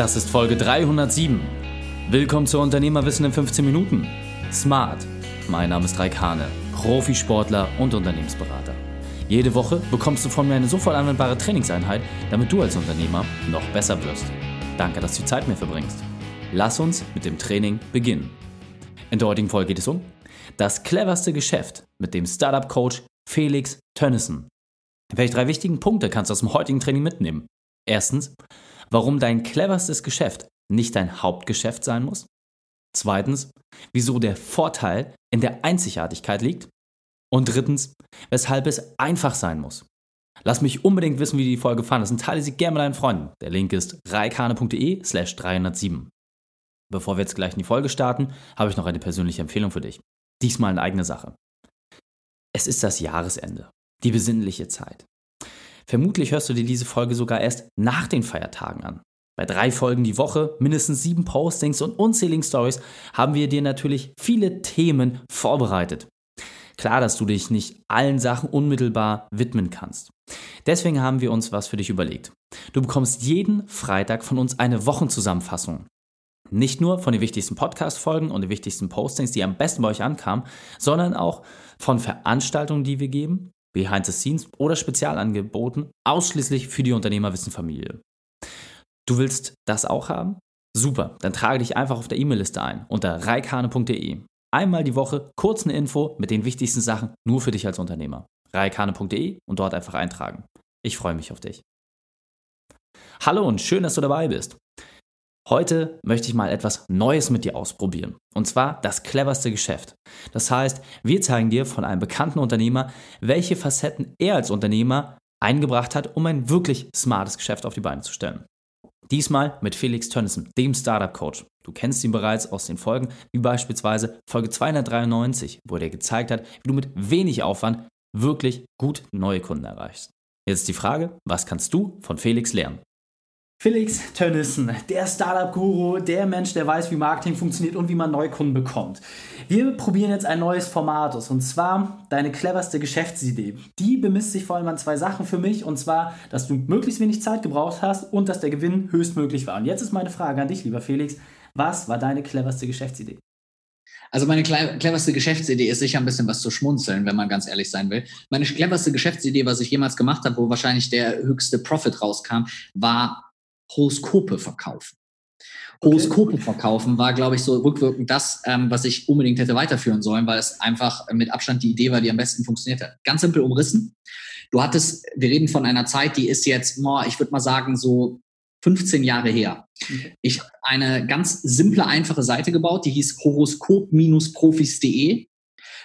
Das ist Folge 307. Willkommen zu Unternehmerwissen in 15 Minuten. Smart. Mein Name ist Raikane, Profisportler und Unternehmensberater. Jede Woche bekommst du von mir eine sofort anwendbare Trainingseinheit, damit du als Unternehmer noch besser wirst. Danke, dass du Zeit mir verbringst. Lass uns mit dem Training beginnen. In der heutigen Folge geht es um das cleverste Geschäft mit dem Startup-Coach Felix Tönnissen. Welche drei wichtigen Punkte kannst du aus dem heutigen Training mitnehmen? Erstens, warum dein cleverstes Geschäft nicht dein Hauptgeschäft sein muss. Zweitens, wieso der Vorteil in der Einzigartigkeit liegt. Und drittens, weshalb es einfach sein muss. Lass mich unbedingt wissen, wie die Folge fandest und teile sie gerne mit deinen Freunden. Der Link ist reikane.de slash 307. Bevor wir jetzt gleich in die Folge starten, habe ich noch eine persönliche Empfehlung für dich. Diesmal eine eigene Sache. Es ist das Jahresende, die besinnliche Zeit. Vermutlich hörst du dir diese Folge sogar erst nach den Feiertagen an. Bei drei Folgen die Woche, mindestens sieben Postings und unzähligen Stories haben wir dir natürlich viele Themen vorbereitet. Klar, dass du dich nicht allen Sachen unmittelbar widmen kannst. Deswegen haben wir uns was für dich überlegt. Du bekommst jeden Freitag von uns eine Wochenzusammenfassung. Nicht nur von den wichtigsten Podcast-Folgen und den wichtigsten Postings, die am besten bei euch ankamen, sondern auch von Veranstaltungen, die wir geben, Behind the Scenes oder Spezialangeboten, ausschließlich für die Unternehmerwissen-Familie. Du willst das auch haben? Super, dann trage dich einfach auf der E-Mail-Liste ein unter reikane.de. Einmal die Woche kurz eine Info mit den wichtigsten Sachen nur für dich als Unternehmer. reikane.de und dort einfach eintragen. Ich freue mich auf dich. Hallo und schön, dass du dabei bist. Heute möchte ich mal etwas Neues mit dir ausprobieren. Und zwar das cleverste Geschäft. Das heißt, wir zeigen dir von einem bekannten Unternehmer, welche Facetten er als Unternehmer eingebracht hat, um ein wirklich smartes Geschäft auf die Beine zu stellen. Diesmal mit Felix Tönnissen, dem Startup Coach. Du kennst ihn bereits aus den Folgen, wie beispielsweise Folge 293, wo er gezeigt hat, wie du mit wenig Aufwand wirklich gut neue Kunden erreichst. Jetzt die Frage, was kannst du von Felix lernen? Felix Tönnissen, der Startup-Guru, der Mensch, der weiß, wie Marketing funktioniert und wie man Neukunden bekommt. Wir probieren jetzt ein neues Format aus und zwar deine cleverste Geschäftsidee. Die bemisst sich vor allem an zwei Sachen für mich und zwar, dass du möglichst wenig Zeit gebraucht hast und dass der Gewinn höchstmöglich war. Und jetzt ist meine Frage an dich, lieber Felix. Was war deine cleverste Geschäftsidee? Also meine cleverste Geschäftsidee ist sicher ein bisschen was zu schmunzeln, wenn man ganz ehrlich sein will. Meine cleverste Geschäftsidee, was ich jemals gemacht habe, wo wahrscheinlich der höchste Profit rauskam, war Horoskope verkaufen. Okay. Horoskope verkaufen war, glaube ich, so rückwirkend das, ähm, was ich unbedingt hätte weiterführen sollen, weil es einfach mit Abstand die Idee war, die am besten funktioniert hat. Ganz simpel umrissen. Du hattest, wir reden von einer Zeit, die ist jetzt, oh, ich würde mal sagen, so 15 Jahre her. Okay. Ich habe eine ganz simple, einfache Seite gebaut, die hieß horoskop-profis.de.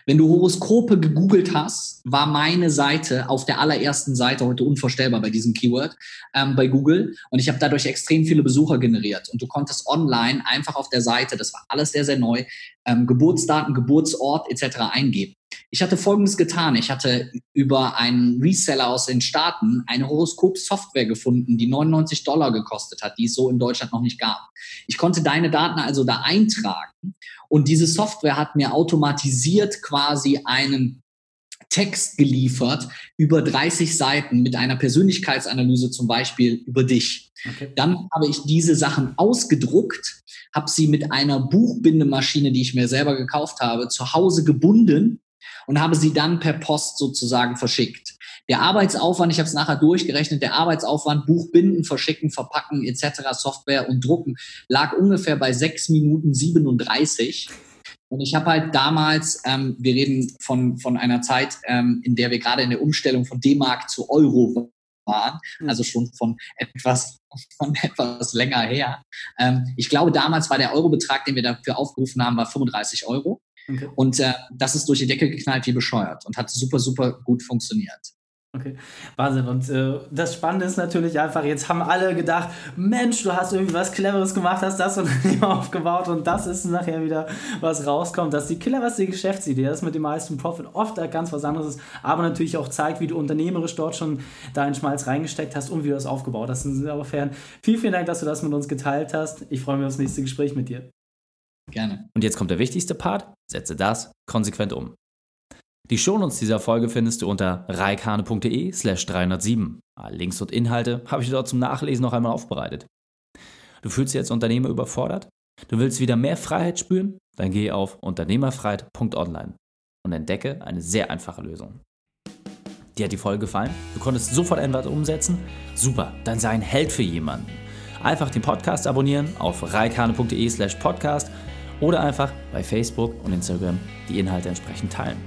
Wenn du Horoskope gegoogelt hast, war meine Seite auf der allerersten Seite heute unvorstellbar bei diesem Keyword ähm, bei Google und ich habe dadurch extrem viele Besucher generiert und du konntest online einfach auf der Seite, das war alles sehr sehr neu, ähm, Geburtsdaten, Geburtsort etc. eingeben. Ich hatte Folgendes getan. Ich hatte über einen Reseller aus den Staaten eine Horoskop-Software gefunden, die 99 Dollar gekostet hat, die es so in Deutschland noch nicht gab. Ich konnte deine Daten also da eintragen und diese Software hat mir automatisiert quasi einen Text geliefert über 30 Seiten mit einer Persönlichkeitsanalyse zum Beispiel über dich. Okay. Dann habe ich diese Sachen ausgedruckt, habe sie mit einer Buchbindemaschine, die ich mir selber gekauft habe, zu Hause gebunden und habe sie dann per Post sozusagen verschickt. Der Arbeitsaufwand, ich habe es nachher durchgerechnet, der Arbeitsaufwand, Buch binden, verschicken, verpacken etc., Software und drucken, lag ungefähr bei sechs Minuten 37. Und ich habe halt damals, ähm, wir reden von, von einer Zeit, ähm, in der wir gerade in der Umstellung von D-Mark zu Euro waren, hm. also schon von etwas, von etwas länger her. Ähm, ich glaube, damals war der Eurobetrag, den wir dafür aufgerufen haben, war 35 Euro. Okay. Und äh, das ist durch die Decke geknallt wie bescheuert und hat super, super gut funktioniert. Okay, Wahnsinn. Und äh, das Spannende ist natürlich einfach, jetzt haben alle gedacht, Mensch, du hast irgendwie was Cleveres gemacht, hast das Unternehmen aufgebaut und das ist nachher wieder, was rauskommt. Das ist die cleverste Geschäftsidee, das mit dem meisten Profit oft ganz was anderes ist, aber natürlich auch zeigt, wie du unternehmerisch dort schon deinen Schmalz reingesteckt hast und wie du das aufgebaut hast. Insofern vielen, vielen Dank, dass du das mit uns geteilt hast. Ich freue mich aufs nächste Gespräch mit dir. Gerne. Und jetzt kommt der wichtigste Part. Setze das konsequent um. Die Shownotes dieser Folge findest du unter reikane.de slash 307. Links und Inhalte habe ich dort zum Nachlesen noch einmal aufbereitet. Du fühlst dich als Unternehmer überfordert? Du willst wieder mehr Freiheit spüren? Dann geh auf unternehmerfreiheit.online und entdecke eine sehr einfache Lösung. Dir hat die Folge gefallen? Du konntest sofort etwas umsetzen? Super, dann sei ein Held für jemanden. Einfach den Podcast abonnieren auf reikane.de slash podcast oder einfach bei Facebook und Instagram die Inhalte entsprechend teilen.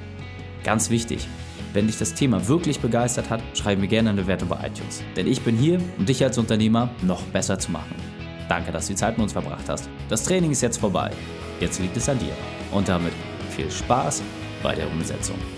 Ganz wichtig, wenn dich das Thema wirklich begeistert hat, schreib mir gerne eine Bewertung bei iTunes. Denn ich bin hier, um dich als Unternehmer noch besser zu machen. Danke, dass du die Zeit mit uns verbracht hast. Das Training ist jetzt vorbei. Jetzt liegt es an dir. Und damit viel Spaß bei der Umsetzung.